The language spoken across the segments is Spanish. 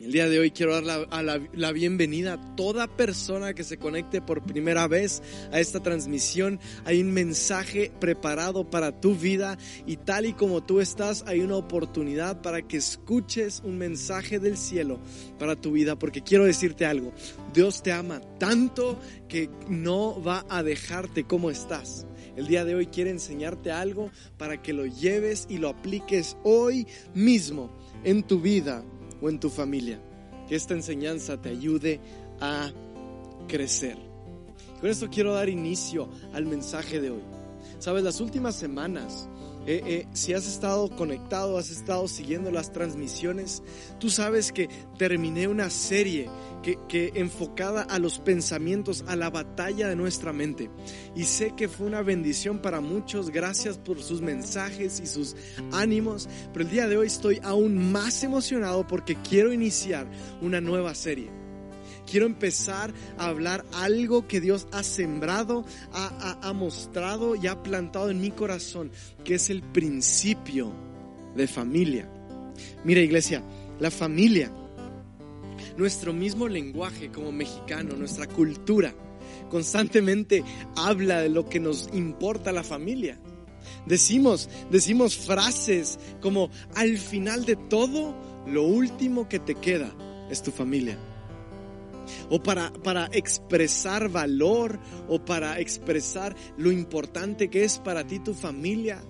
El día de hoy quiero dar la, la, bienvenida a toda persona que se conecte por primera vez a esta transmisión. Hay un mensaje preparado para tu vida y tal y como tú estás, hay una oportunidad para que escuches un mensaje del cielo para tu vida. Porque quiero decirte algo, Dios te ama tanto que no va a dejarte como estás. El día de hoy quiere enseñarte algo para que lo lleves y lo apliques hoy mismo en tu vida o en tu familia. Que esta enseñanza te ayude a crecer. Con esto quiero dar inicio al mensaje de hoy. Sabes, las últimas semanas eh, eh, si has estado conectado, has estado siguiendo las transmisiones, tú sabes que terminé una serie que, que, enfocada a los pensamientos, a la batalla de nuestra mente. Y sé que fue una bendición para muchos, gracias por sus mensajes y sus ánimos, pero el día de hoy estoy aún más emocionado porque quiero iniciar una nueva serie quiero empezar a hablar algo que Dios ha sembrado, ha, mostrado y ha plantado en mi corazón, que es el principio de familia. Mira iglesia, la familia, nuestro mismo lenguaje como mexicano, nuestra cultura, constantemente habla de lo que nos importa la familia. Decimos, decimos frases como al final de todo, lo último que te queda es tu familia o para, para expresar valor o para expresar lo importante que es para ti tu familia.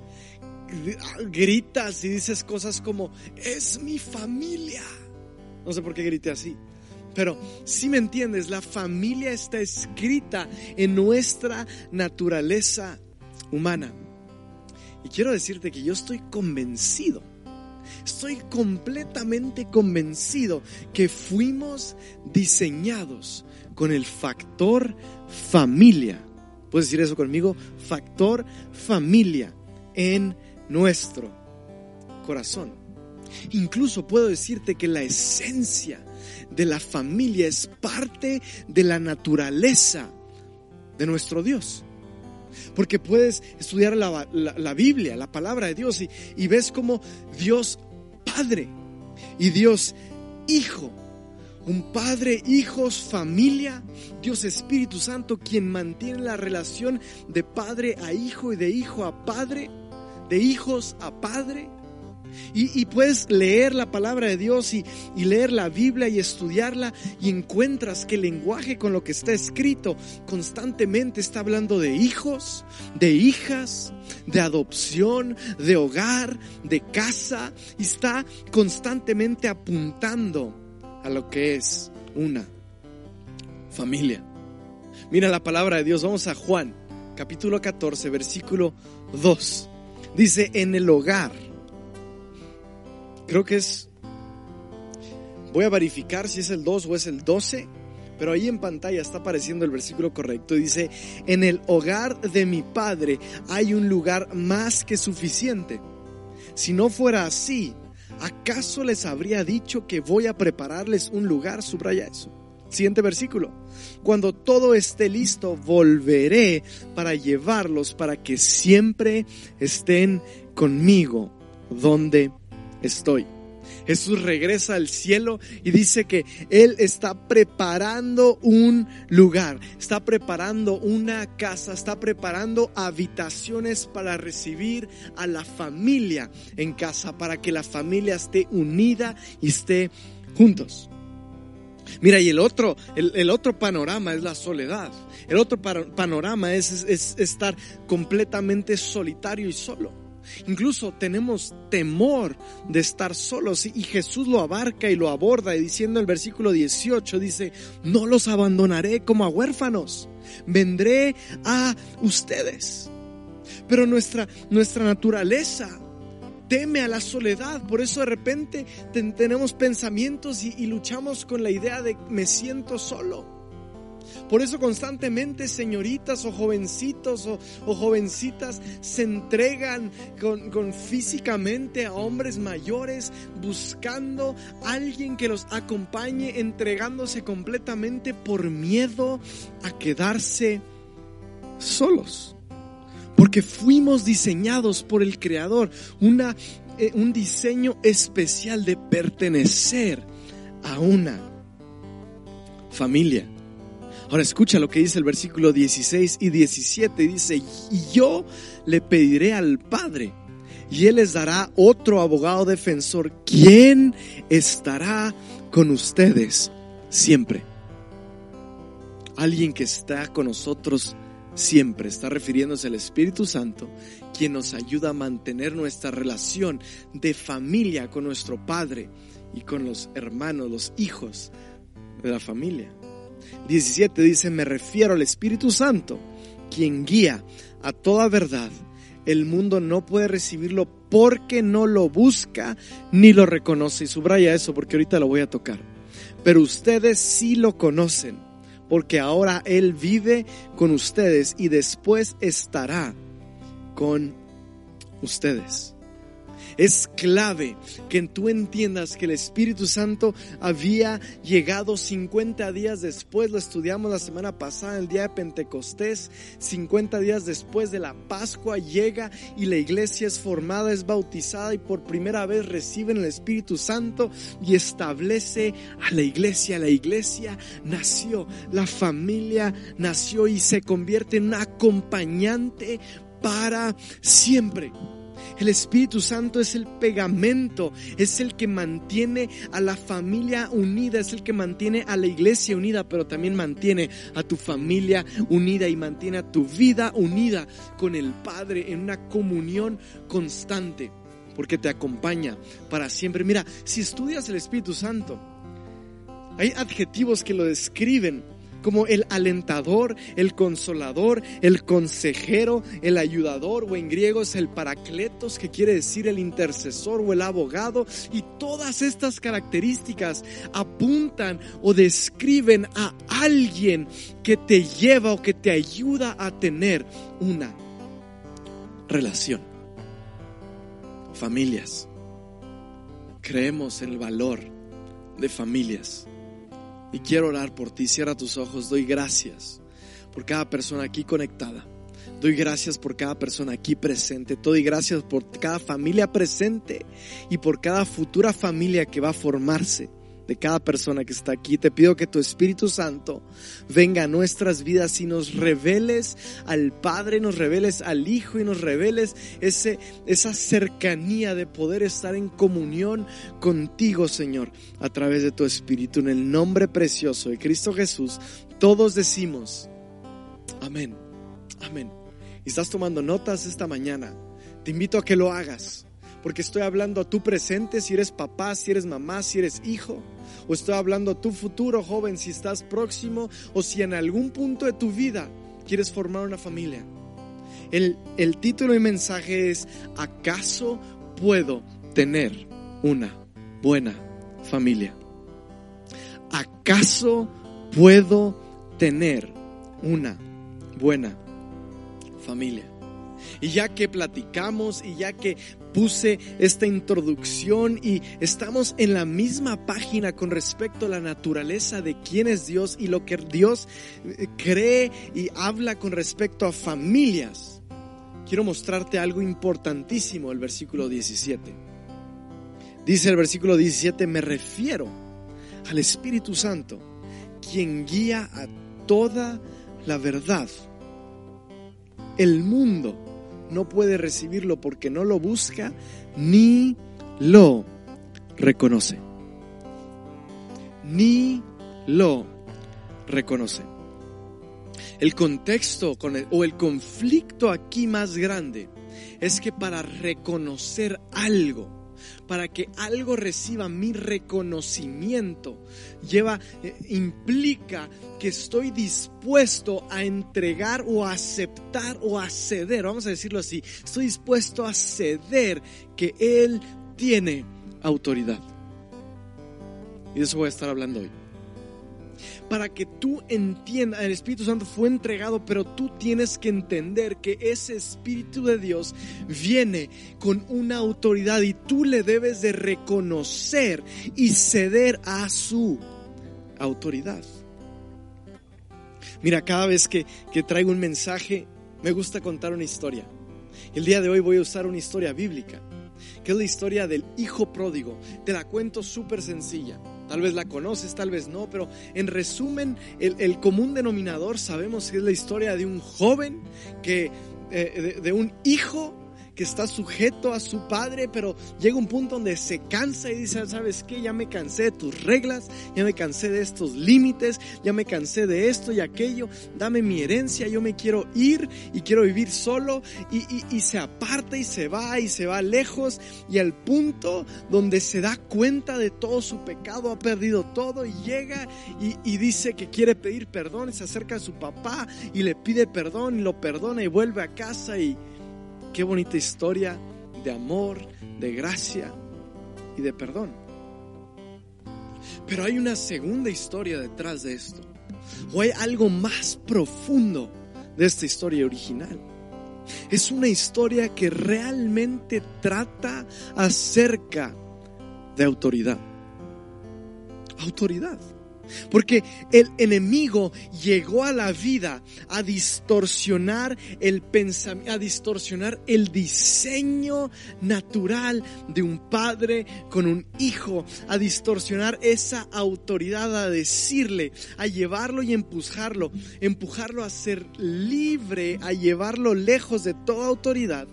Gritas y dices cosas como, es mi familia. No sé por qué grité así. Pero si me entiendes, la familia está escrita en nuestra naturaleza humana. Y quiero decirte que yo estoy convencido Estoy completamente convencido que fuimos diseñados con el factor familia. ¿Puedes decir eso conmigo? Factor familia en nuestro corazón. Incluso puedo decirte que la esencia de la familia es parte de la naturaleza de nuestro Dios. Porque puedes estudiar la, Biblia, la palabra de Dios, y, y ves cómo Dios Padre y Dios Hijo. Un Padre, hijos, familia, Dios Espíritu Santo, quien mantiene la relación de padre a hijo y de hijo a padre, de hijos a padre. Y, puedes leer la palabra de Dios y, y, leer la Biblia y estudiarla y encuentras que el lenguaje con lo que está escrito constantemente está hablando de hijos, de hijas, de adopción, de hogar, de casa y está constantemente apuntando a lo que es una familia. Mira la palabra de Dios, vamos a Juan, capítulo 14, versículo 2. Dice, en el hogar Creo que es... Voy a verificar si es el 2 o es el 12, pero ahí en pantalla está apareciendo el versículo correcto. Dice, en el hogar de mi Padre hay un lugar más que suficiente. Si no fuera así, ¿acaso les habría dicho que voy a prepararles un lugar? Subraya eso. Siguiente versículo. Cuando todo esté listo, volveré para llevarlos para que siempre estén conmigo donde estoy. Jesús regresa al cielo y dice que Él está preparando un lugar, está preparando una casa, está preparando habitaciones para recibir a la familia en casa, para que la familia esté unida y esté juntos. Mira, y el otro, el, otro panorama es la soledad. El otro panorama es estar completamente solitario y solo. Incluso tenemos temor de estar solos y Jesús lo abarca y lo aborda y diciendo el versículo 18 dice, no los abandonaré como a huérfanos, vendré a ustedes. Pero nuestra, nuestra naturaleza teme a la soledad, por eso de repente tenemos pensamientos y luchamos con la idea de me siento solo. Por eso constantemente señoritas o jovencitos o, jovencitas se entregan con, físicamente a hombres mayores buscando alguien que los acompañe, entregándose completamente por miedo a quedarse solos. Porque fuimos diseñados por el Creador, una, eh, un diseño especial de pertenecer a una familia. Ahora escucha lo que dice el versículo 16 y 17. Dice, y yo le pediré al Padre y Él les dará otro abogado defensor, quien estará con ustedes siempre. Alguien que está con nosotros siempre. Está refiriéndose al Espíritu Santo, quien nos ayuda a mantener nuestra relación de familia con nuestro Padre y con los hermanos, los hijos de la familia. 17 dice, me refiero al Espíritu Santo, quien guía a toda verdad. El mundo no puede recibirlo porque no lo busca ni lo reconoce. Y subraya eso porque ahorita lo voy a tocar. Pero ustedes sí lo conocen porque ahora Él vive con ustedes y después estará con ustedes. Es clave que tú entiendas que el Espíritu Santo había llegado 50 días después, lo estudiamos la semana pasada, el día de Pentecostés, 50 días después de la Pascua llega y la iglesia es formada, es bautizada y por primera vez reciben el Espíritu Santo y establece a la iglesia. La iglesia nació, la familia nació y se convierte en acompañante para siempre. El Espíritu Santo es el pegamento, es el que mantiene a la familia unida, es el que mantiene a la iglesia unida, pero también mantiene a tu familia unida y mantiene a tu vida unida con el Padre en una comunión constante, porque te acompaña para siempre. Mira, si estudias el Espíritu Santo, hay adjetivos que lo describen como el alentador, el consolador, el consejero, el ayudador, o en griego es el paracletos, que quiere decir el intercesor o el abogado. Y todas estas características apuntan o describen a alguien que te lleva o que te ayuda a tener una relación. Familias. Creemos en el valor de familias y quiero orar por ti. Cierra tus ojos. Doy gracias por cada persona aquí conectada. Doy gracias por cada persona aquí presente. Doy gracias por cada familia presente y por cada futura familia que va a formarse de cada persona que está aquí. Te pido que tu Espíritu Santo venga a nuestras vidas y nos reveles al Padre, nos reveles al Hijo y nos reveles ese, esa cercanía de poder estar en comunión contigo, Señor, a través de tu Espíritu. En el nombre precioso de Cristo Jesús, todos decimos, amén, amén. Estás tomando notas esta mañana. Te invito a que lo hagas porque estoy hablando a tu presente, si eres papá, si eres mamá, si eres hijo, o estoy hablando a tu futuro joven, si estás próximo, o si en algún punto de tu vida quieres formar una familia. El, el título y mensaje es, ¿acaso puedo tener una buena familia? ¿Acaso puedo tener una buena familia? Y ya que platicamos y ya que puse esta introducción y estamos en la misma página con respecto a la naturaleza de quién es Dios y lo que Dios eh, cree y habla con respecto a familias. Quiero mostrarte algo importantísimo, el versículo 17. Dice el versículo 17, me refiero al Espíritu Santo, quien guía a toda la verdad. El mundo no puede recibirlo porque no lo busca ni lo reconoce. Ni lo reconoce. El contexto con o el conflicto aquí más grande es que para reconocer algo, para que algo reciba mi reconocimiento, lleva, eh, implica que estoy dispuesto a entregar o a aceptar o a ceder, vamos a decirlo así, estoy dispuesto a ceder que Él tiene autoridad. Y de eso voy a estar hablando hoy para que tú entiendas, el Espíritu Santo fue entregado, pero tú tienes que entender que ese Espíritu de Dios viene con una autoridad y tú le debes de reconocer y ceder a su autoridad. Mira, cada vez que, que traigo un mensaje, me gusta contar una historia. El día de hoy voy a usar una historia bíblica, que es la historia del hijo pródigo. Te la cuento súper sencilla Tal vez la conoces, tal vez no, pero en resumen, el, común denominador sabemos que es la historia de un joven, que, eh, de un hijo que está sujeto a su padre, pero llega un punto donde se cansa y dice, ¿sabes qué? Ya me cansé de tus reglas, ya me cansé de estos límites, ya me cansé de esto y aquello, dame mi herencia, yo me quiero ir y quiero vivir solo y, se aparta y se va y se va lejos y al punto donde se da cuenta de todo su pecado, ha perdido todo y llega y, y dice que quiere pedir perdón se acerca a su papá y le pide perdón y lo perdona y vuelve a casa y Qué bonita historia de amor, de gracia y de perdón. Pero hay una segunda historia detrás de esto. O hay algo más profundo de esta historia original. Es una historia que realmente trata acerca de autoridad. Autoridad. Porque el enemigo llegó a la vida a distorsionar el a distorsionar el diseño natural de un padre con un hijo, a distorsionar esa autoridad, a decirle, a llevarlo y empujarlo, empujarlo a ser libre, a llevarlo lejos de toda autoridad.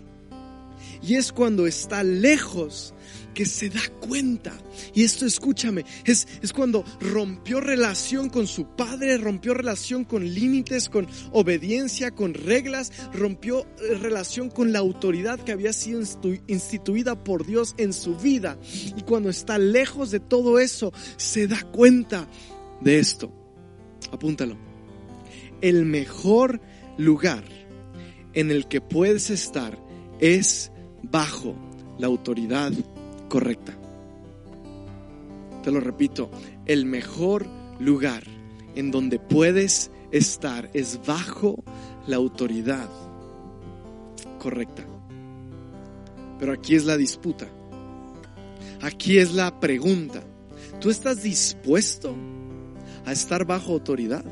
Y es cuando está lejos que se da cuenta. Y esto escúchame, es, es cuando rompió relación con su padre, rompió relación con límites, con obediencia, con reglas, rompió eh, relación con la autoridad que había sido instituida por Dios en su vida. Y cuando está lejos de todo eso, se da cuenta de esto. Apúntalo. El mejor lugar en el que puedes estar es bajo la autoridad correcta. Te lo repito, el mejor lugar en donde puedes estar es bajo la autoridad correcta. Pero aquí es la disputa. Aquí es la pregunta. ¿Tú estás dispuesto a estar bajo autoridad?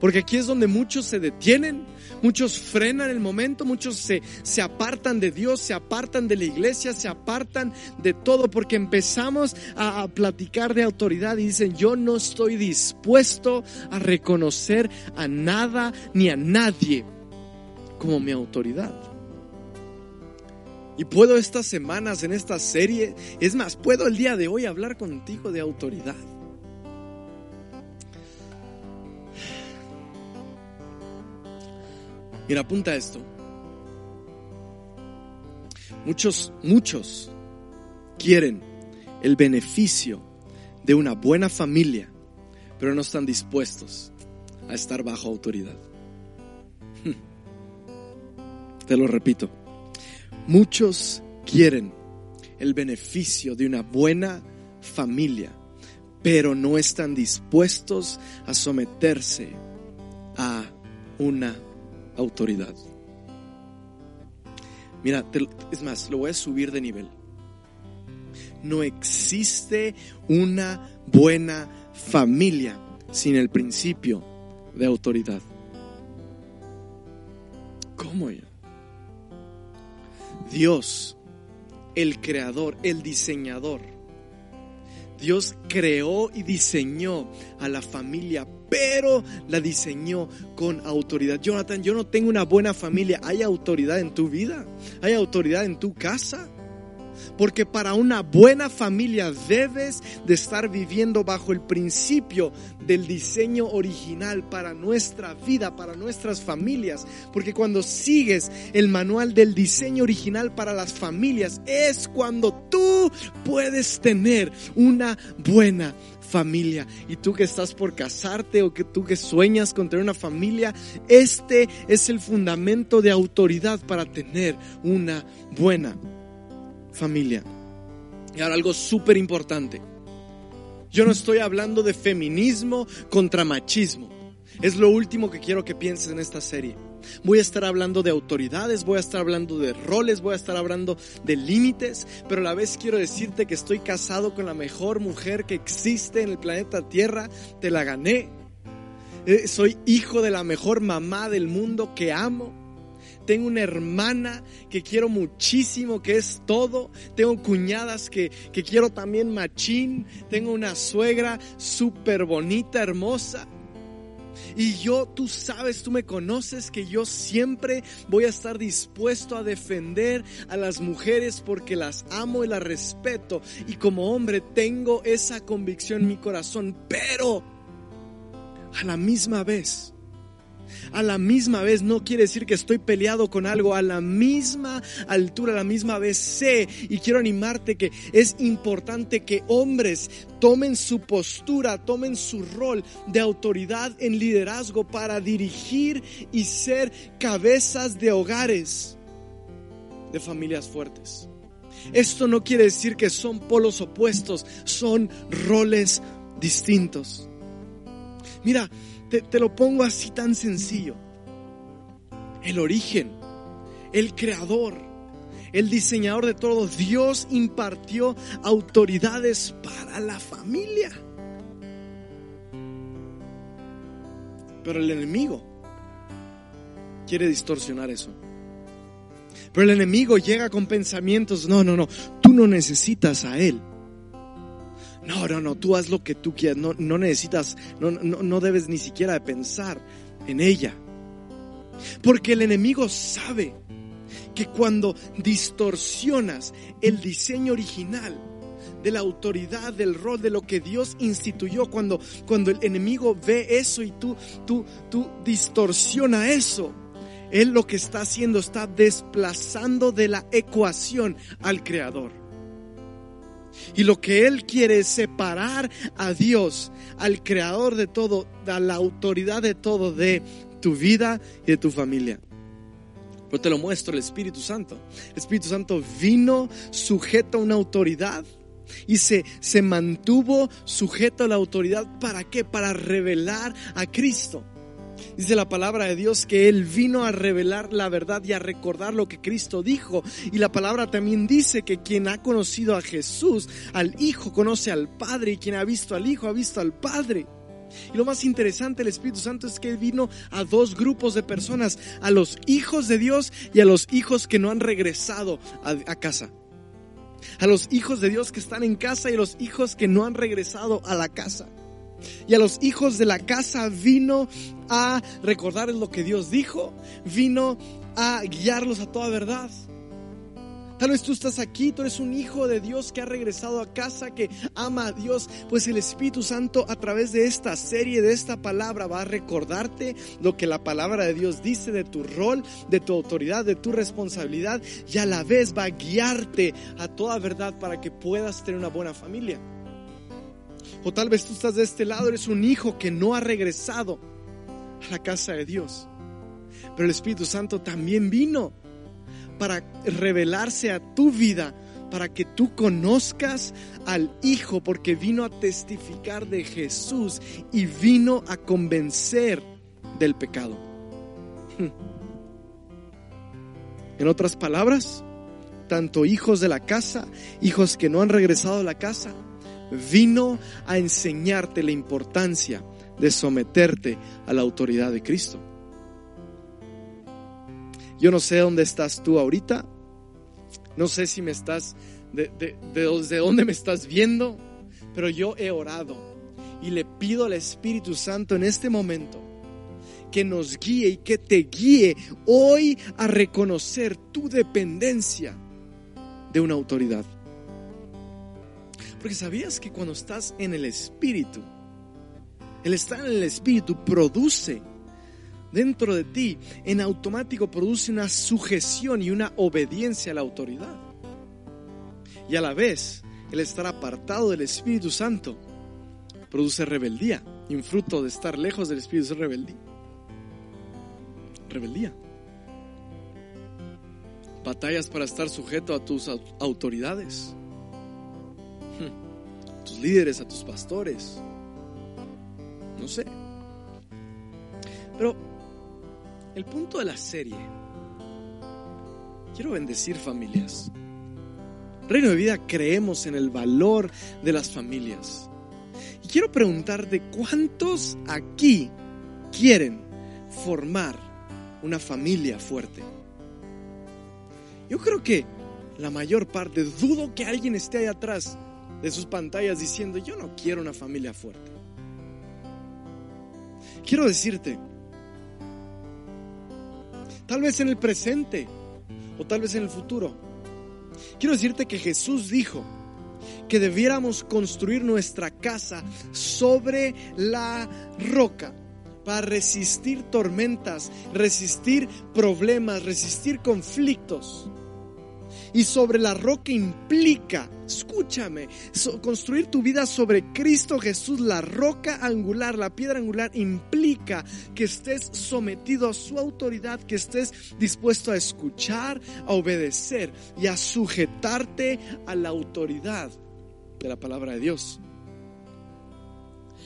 Porque aquí es donde muchos se detienen, muchos frenan el momento, muchos se, se apartan de Dios, se apartan de la iglesia, se apartan de todo, porque empezamos a, a platicar de autoridad y dicen, yo no estoy dispuesto a reconocer a nada ni a nadie como mi autoridad. Y puedo estas semanas en esta serie, es más, puedo el día de hoy hablar contigo de autoridad. Mira, apunta esto. Muchos, muchos quieren el beneficio de una buena familia, pero no están dispuestos a estar bajo autoridad. Te lo repito. Muchos quieren el beneficio de una buena familia, pero no están dispuestos a someterse a una autoridad. Mira, es más, lo voy a subir de nivel. No existe una buena familia sin el principio de autoridad. ¿Cómo ya? Dios, el creador, el diseñador, Dios creó y diseñó a la familia, pero la diseñó con autoridad. Jonathan, yo no tengo una buena familia. ¿Hay autoridad en tu vida? ¿Hay autoridad en tu casa? Porque para una buena familia debes de estar viviendo bajo el principio del diseño original para nuestra vida, para nuestras familias. Porque cuando sigues el manual del diseño original para las familias, es cuando tú puedes tener una buena familia. Y tú que estás por casarte o que tú que sueñas con tener una familia, este es el fundamento de autoridad para tener una buena familia. Y ahora algo súper importante. Yo no estoy hablando de feminismo contra machismo. Es lo último que quiero que pienses en esta serie. Voy a estar hablando de autoridades, voy a estar hablando de roles, voy a estar hablando de límites, pero a la vez quiero decirte que estoy casado con la mejor mujer que existe en el planeta Tierra. Te la gané. Eh, soy hijo de la mejor mamá del mundo que amo tengo una hermana que quiero muchísimo, que es todo, tengo cuñadas que, que quiero también machín, tengo una suegra súper bonita, hermosa. Y yo, tú sabes, tú me conoces que yo siempre voy a estar dispuesto a defender a las mujeres porque las amo y las respeto. Y como hombre tengo esa convicción en mi corazón. Pero a la misma vez, a la misma vez no quiere decir que estoy peleado con algo, a la misma altura, a la misma vez sé y quiero animarte que es importante que hombres tomen su postura, tomen su rol de autoridad en liderazgo para dirigir y ser cabezas de hogares de familias fuertes. Esto no quiere decir que son polos opuestos, son roles distintos. Mira, te, lo pongo así tan sencillo. El origen, el creador, el diseñador de todo, Dios impartió autoridades para la familia. Pero el enemigo quiere distorsionar eso. Pero el enemigo llega con pensamientos, no, no, no, tú no necesitas a él. No, no, no, tú haz lo que tú quieras, no, no necesitas, no, no, no debes ni siquiera pensar en ella. Porque el enemigo sabe que cuando distorsionas el diseño original de la autoridad, del rol, de lo que Dios instituyó, cuando, cuando el enemigo ve eso y tú, tú, tú distorsiona eso, él lo que está haciendo está desplazando de la ecuación al creador. Y lo que Él quiere es separar a Dios, al creador de todo, a la autoridad de todo, de tu vida y de tu familia. Pero te lo muestro el Espíritu Santo. El Espíritu Santo vino sujeto a una autoridad y se, se mantuvo sujeto a la autoridad. ¿Para qué? Para revelar a Cristo. Dice la palabra de Dios que Él vino a revelar la verdad y a recordar lo que Cristo dijo. Y la palabra también dice que quien ha conocido a Jesús, al Hijo, conoce al Padre. Y quien ha visto al Hijo, ha visto al Padre. Y lo más interesante del Espíritu Santo es que vino a dos grupos de personas, a los hijos de Dios y a los hijos que no han regresado a, a casa. A los hijos de Dios que están en casa y a los hijos que no han regresado a la casa. Y a los hijos de la casa vino a recordarles lo que Dios dijo, vino a guiarlos a toda verdad. Tal vez tú estás aquí, tú eres un hijo de Dios que ha regresado a casa, que ama a Dios, pues el Espíritu Santo a través de esta serie, de esta palabra, va a recordarte lo que la palabra de Dios dice de tu rol, de tu autoridad, de tu responsabilidad y a la vez va a guiarte a toda verdad para que puedas tener una buena familia. O tal vez tú estás de este lado, eres un hijo que no ha regresado a la casa de Dios. Pero el Espíritu Santo también vino para revelarse a tu vida, para que tú conozcas al Hijo, porque vino a testificar de Jesús y vino a convencer del pecado. En otras palabras, tanto hijos de la casa, hijos que no han regresado a la casa, vino a enseñarte la importancia de someterte a la autoridad de Cristo. Yo no sé dónde estás tú ahorita, no sé si me estás, de, de, dónde me estás viendo, pero yo he orado y le pido al Espíritu Santo en este momento que nos guíe y que te guíe hoy a reconocer tu dependencia de una autoridad. Porque sabías que cuando estás en el Espíritu, el estar en el Espíritu produce dentro de ti, en automático produce una sujeción y una obediencia a la autoridad. Y a la vez, el estar apartado del Espíritu Santo produce rebeldía. Y un fruto de estar lejos del Espíritu es rebeldía. Rebeldía. Batallas para estar sujeto a tus autoridades tus líderes, a tus pastores. No sé. Pero el punto de la serie, quiero bendecir familias. Reino de Vida creemos en el valor de las familias. Y quiero preguntarte, ¿cuántos aquí quieren formar una familia fuerte? Yo creo que la mayor parte, dudo que alguien esté ahí atrás de sus pantallas diciendo, yo no quiero una familia fuerte. Quiero decirte, tal vez en el presente o tal vez en el futuro, quiero decirte que Jesús dijo que debiéramos construir nuestra casa sobre la roca para resistir tormentas, resistir problemas, resistir conflictos. Y sobre la roca implica, escúchame, construir tu vida sobre Cristo Jesús, la roca angular, la piedra angular, implica que estés sometido a su autoridad, que estés dispuesto a escuchar, a obedecer y a sujetarte a la autoridad de la palabra de Dios.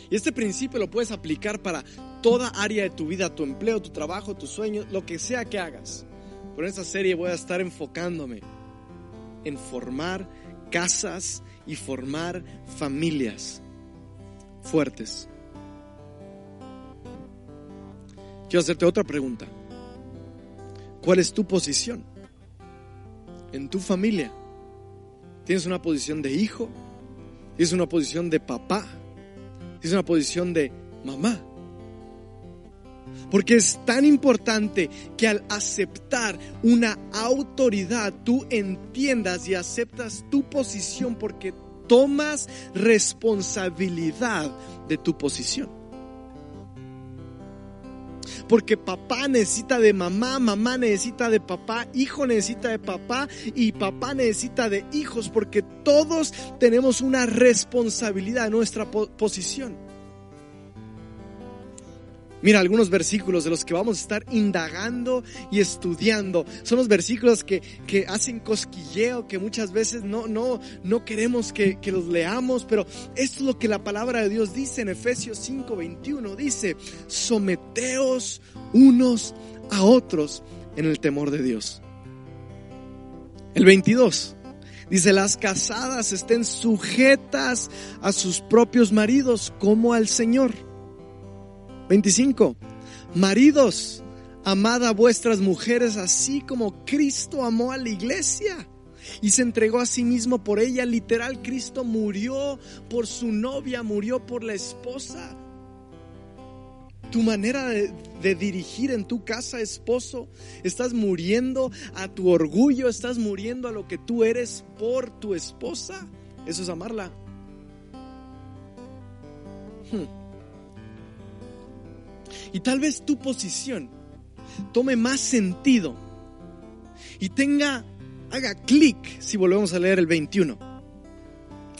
Y este principio lo puedes aplicar para toda área de tu vida, tu empleo, tu trabajo, tus sueños, lo que sea que hagas. Por esta serie voy a estar enfocándome en formar casas y formar familias fuertes. Quiero hacerte otra pregunta. ¿Cuál es tu posición en tu familia? ¿Tienes una posición de hijo? ¿Tienes una posición de papá? ¿Tienes una posición de mamá? Porque es tan importante que al aceptar una autoridad tú entiendas y aceptas tu posición porque tomas responsabilidad de tu posición. Porque papá necesita de mamá, mamá necesita de papá, hijo necesita de papá y papá necesita de hijos, porque todos tenemos una responsabilidad en nuestra posición. Mira, algunos versículos de los que vamos a estar indagando y estudiando son los versículos que, hacen cosquilleo, que muchas veces no, no, no queremos que, que, los leamos, pero esto es lo que la palabra de Dios dice en Efesios 5:21. Dice, someteos unos a otros en el temor de Dios. El 22. Dice, las casadas estén sujetas a sus propios maridos como al Señor 25. Maridos, amad a vuestras mujeres así como Cristo amó a la iglesia y se entregó a sí mismo por ella. Literal, Cristo murió por su novia, murió por la esposa. Tu manera de, dirigir en tu casa, esposo, estás muriendo a tu orgullo, estás muriendo a lo que tú eres por tu esposa. Eso es amarla. Hmm. Y tal vez tu posición tome más sentido y tenga, haga clic si volvemos a leer el 21.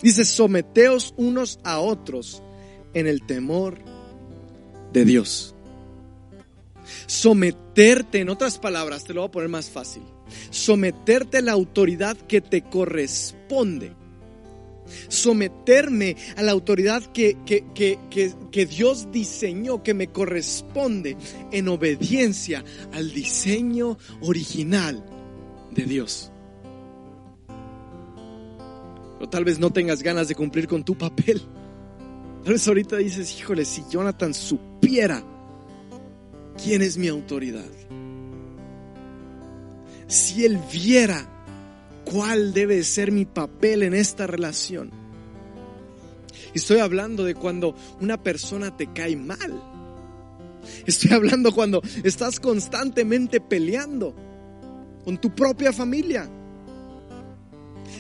Dice, someteos unos a otros en el temor de Dios. Someterte, en otras palabras, te lo voy a poner más fácil. Someterte a la autoridad que te corresponde someterme a la autoridad que, que, Dios diseñó, que me corresponde en obediencia al diseño original de Dios. O tal vez no tengas ganas de cumplir con tu papel. Tal vez ahorita dices, híjole, si Jonathan supiera quién es mi autoridad. Si él viera cuál debe ser mi papel en esta relación. Estoy hablando de cuando una persona te cae mal. Estoy hablando cuando estás constantemente peleando con tu propia familia.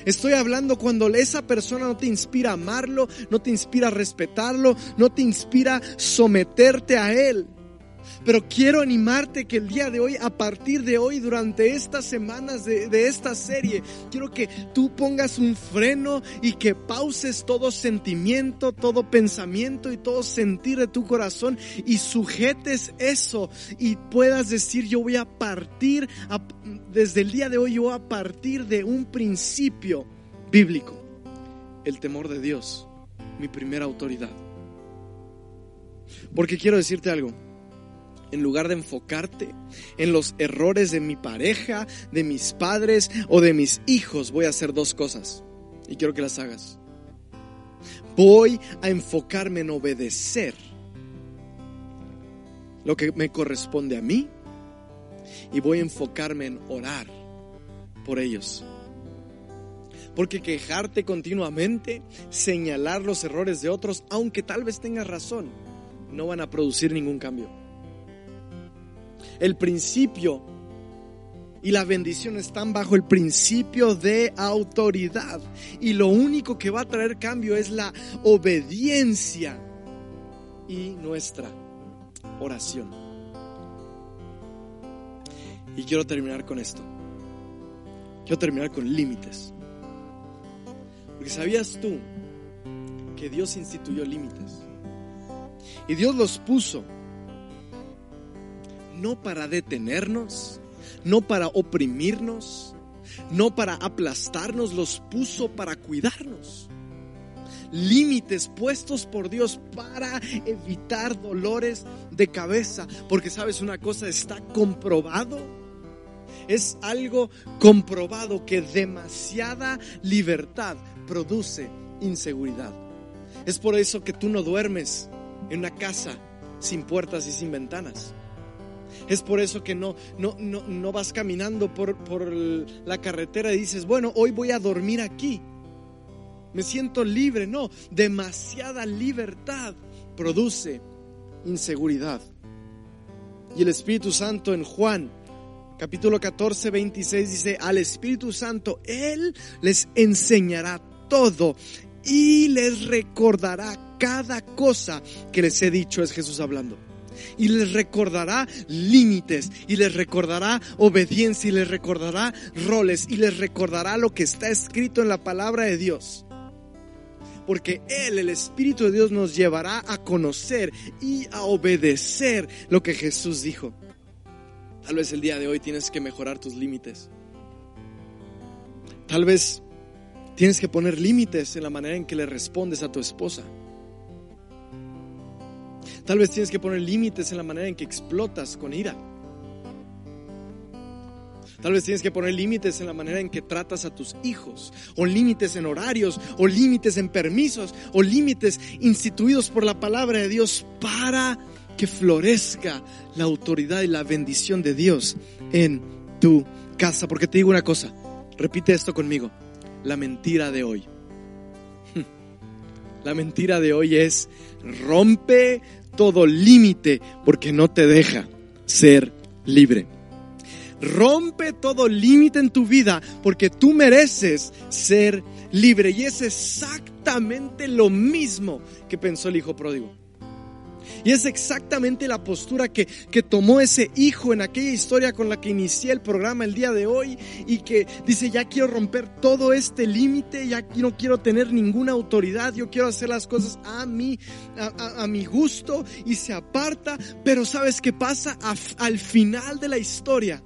Estoy hablando cuando esa persona no te inspira a amarlo, no te inspira a respetarlo, no te inspira a someterte a él. Pero quiero animarte que el día de hoy, a partir de hoy, durante estas semanas de, esta serie, quiero que tú pongas un freno y que pauses todo sentimiento, todo pensamiento y todo sentir de tu corazón y sujetes eso y puedas decir, yo voy a partir, desde el día de hoy, yo voy a partir de un principio bíblico, el temor de Dios, mi primera autoridad. Porque quiero decirte algo en lugar de enfocarte en los errores de mi pareja, de mis padres o de mis hijos, voy a hacer dos cosas y quiero que las hagas. Voy a enfocarme en obedecer lo que me corresponde a mí y voy a enfocarme en orar por ellos. Porque quejarte continuamente, señalar los errores de otros, aunque tal vez tengas razón, no van a producir ningún cambio. El principio y la bendición están bajo el principio de autoridad. Y lo único que va a traer cambio es la obediencia y nuestra oración. Y quiero terminar con esto. Quiero terminar con límites. Porque sabías tú que Dios instituyó límites. Y Dios los puso no para detenernos, no para oprimirnos, no para aplastarnos, los puso para cuidarnos. Límites puestos por Dios para evitar dolores de cabeza. Porque sabes una cosa, está comprobado. Es algo comprobado que demasiada libertad produce inseguridad. Es por eso que tú no duermes en una casa sin puertas y sin ventanas. Es por eso que no, no, no, vas caminando por, por la carretera y dices, bueno, hoy voy a dormir aquí. Me siento libre. No, demasiada libertad produce inseguridad. Y el Espíritu Santo en Juan capítulo 14, 26 dice, al Espíritu Santo, Él les enseñará todo y les recordará cada cosa que les he dicho, es Jesús hablando. Y les recordará límites, y les recordará obediencia, y les recordará roles, y les recordará lo que está escrito en la palabra de Dios. Porque Él, el Espíritu de Dios, nos llevará a conocer y a obedecer lo que Jesús dijo. Tal vez el día de hoy tienes que mejorar tus límites. Tal vez tienes que poner límites en la manera en que le respondes a tu esposa. Tal vez tienes que poner límites en la manera en que explotas con ira. Tal vez tienes que poner límites en la manera en que tratas a tus hijos, o límites en horarios, o límites en permisos, o límites instituidos por la palabra de Dios para que florezca la autoridad y la bendición de Dios en tu casa. Porque te digo una cosa, repite esto conmigo, la mentira de hoy. La mentira de hoy es rompe todo límite porque no te deja ser libre. Rompe todo límite en tu vida porque tú mereces ser libre. Y es exactamente lo mismo que pensó el hijo pródigo. Y es exactamente la postura que, que, tomó ese hijo en aquella historia con la que inicié el programa el día de hoy y que dice, ya quiero romper todo este límite, ya no quiero tener ninguna autoridad, yo quiero hacer las cosas a mi, a, mi gusto y se aparta, pero ¿sabes qué pasa? al final de la historia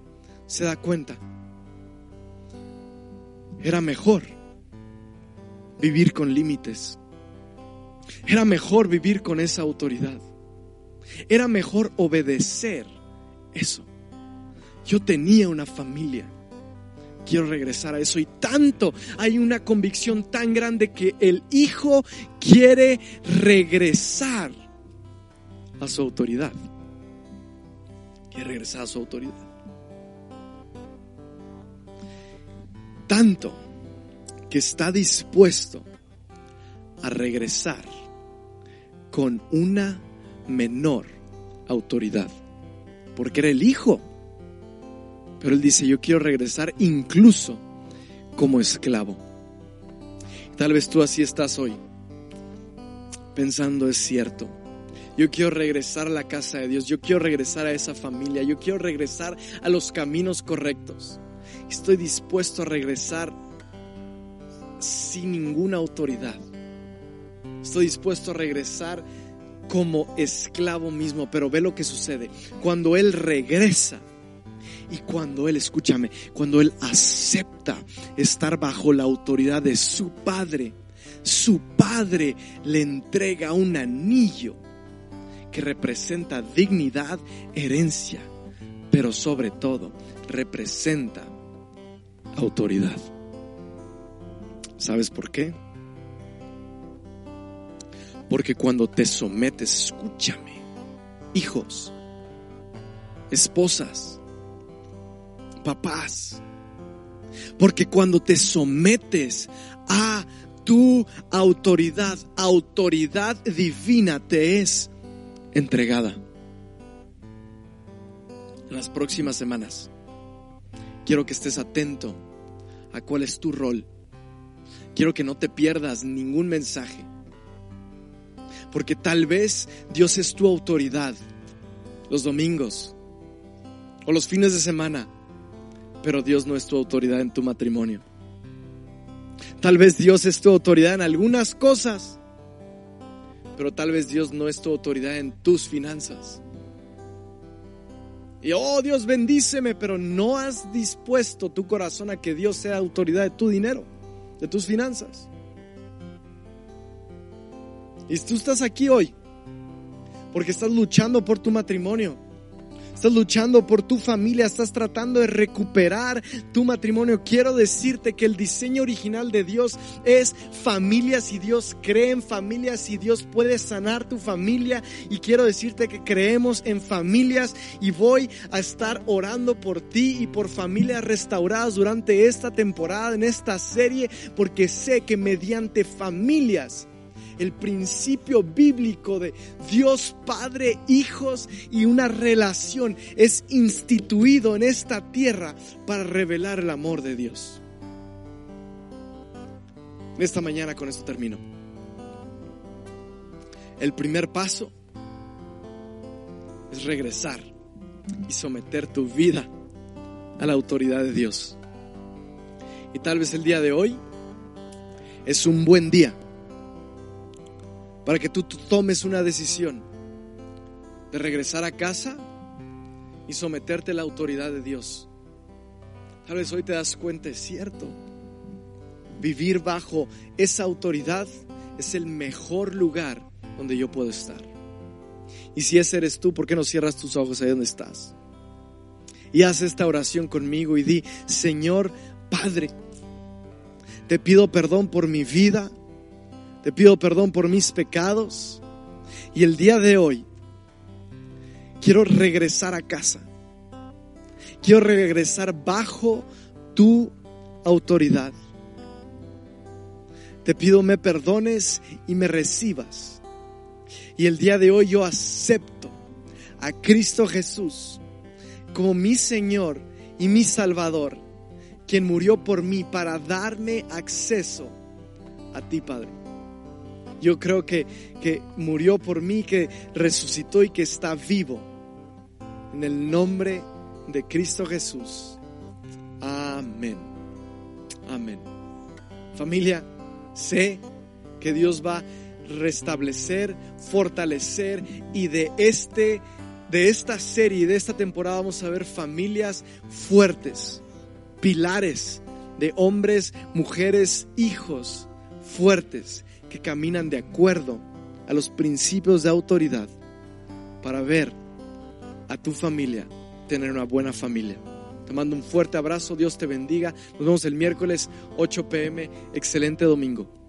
se da cuenta. Era mejor vivir con límites. Era mejor vivir con esa autoridad. Era mejor obedecer eso. Yo tenía una familia. Quiero regresar a eso. Y tanto hay una convicción tan grande que el hijo quiere regresar a su autoridad. Quiere regresar a su autoridad. Tanto que está dispuesto a regresar con una menor autoridad, porque era el hijo. Pero él dice, yo quiero regresar incluso como esclavo. Tal vez tú así estás hoy, pensando es cierto. Yo quiero regresar a la casa de Dios, yo quiero regresar a esa familia, yo quiero regresar a los caminos correctos. Estoy dispuesto a regresar sin ninguna autoridad. Estoy dispuesto a regresar como esclavo mismo, pero ve lo que sucede. Cuando Él regresa y cuando Él, escúchame, cuando Él acepta estar bajo la autoridad de su Padre, su Padre le entrega un anillo que representa dignidad, herencia, pero sobre todo representa autoridad. ¿Sabes por qué? Porque cuando te sometes, escúchame, hijos, esposas, papás, Porque cuando te sometes a tu autoridad, autoridad divina te es entregada. En las próximas semanas, quiero que estés atento a cuál es tu rol. Quiero que no te pierdas ningún mensaje. Porque tal vez Dios es tu autoridad los domingos o los fines de semana, pero Dios no es tu autoridad en tu matrimonio. Tal vez Dios es tu autoridad en algunas cosas, pero tal vez Dios no es tu autoridad en tus finanzas. Y oh Dios bendíceme, pero no has dispuesto tu corazón a que Dios sea autoridad de tu dinero, de tus finanzas. Y tú estás aquí hoy porque estás luchando por tu matrimonio estás luchando por tu familia, estás tratando de recuperar tu matrimonio. Quiero decirte que el diseño original de Dios es familias y Dios cree en familias y Dios puede sanar tu familia. Y quiero decirte que creemos en familias y voy a estar orando por ti y por familias restauradas durante esta temporada, en esta serie, porque sé que mediante familias el principio bíblico de Dios Padre, hijos y una relación es instituido en esta tierra para revelar el amor de Dios. Esta mañana con esto termino. El primer paso es regresar y someter tu vida a la autoridad de Dios. Y tal vez el día de hoy es un buen día para que tú, tomes una decisión de regresar a casa y someterte a la autoridad de Dios. Tal vez hoy te das cuenta, es cierto, vivir bajo esa autoridad es el mejor lugar donde yo puedo estar. Y si ese eres tú, ¿por qué no cierras tus ojos ahí donde estás? Y haz esta oración conmigo y di, Señor Padre, te pido perdón por mi vida, te pido perdón por mis pecados. Y el día de hoy quiero regresar a casa. Quiero regresar bajo tu autoridad. Te pido me perdones y me recibas. Y el día de hoy yo acepto a Cristo Jesús como mi Señor y mi Salvador, quien murió por mí para darme acceso a ti, Padre. Yo creo que, que murió por mí, que resucitó y que está vivo. En el nombre de Cristo Jesús. Amén. Amén. Familia, sé que Dios va a restablecer, fortalecer y de este de esta serie, de esta temporada vamos a ver familias fuertes, pilares de hombres, mujeres, hijos fuertes que caminan de acuerdo a los principios de autoridad para ver a tu familia tener una buena familia. Te mando un fuerte abrazo, Dios te bendiga. Nos vemos el miércoles 8 pm. Excelente domingo.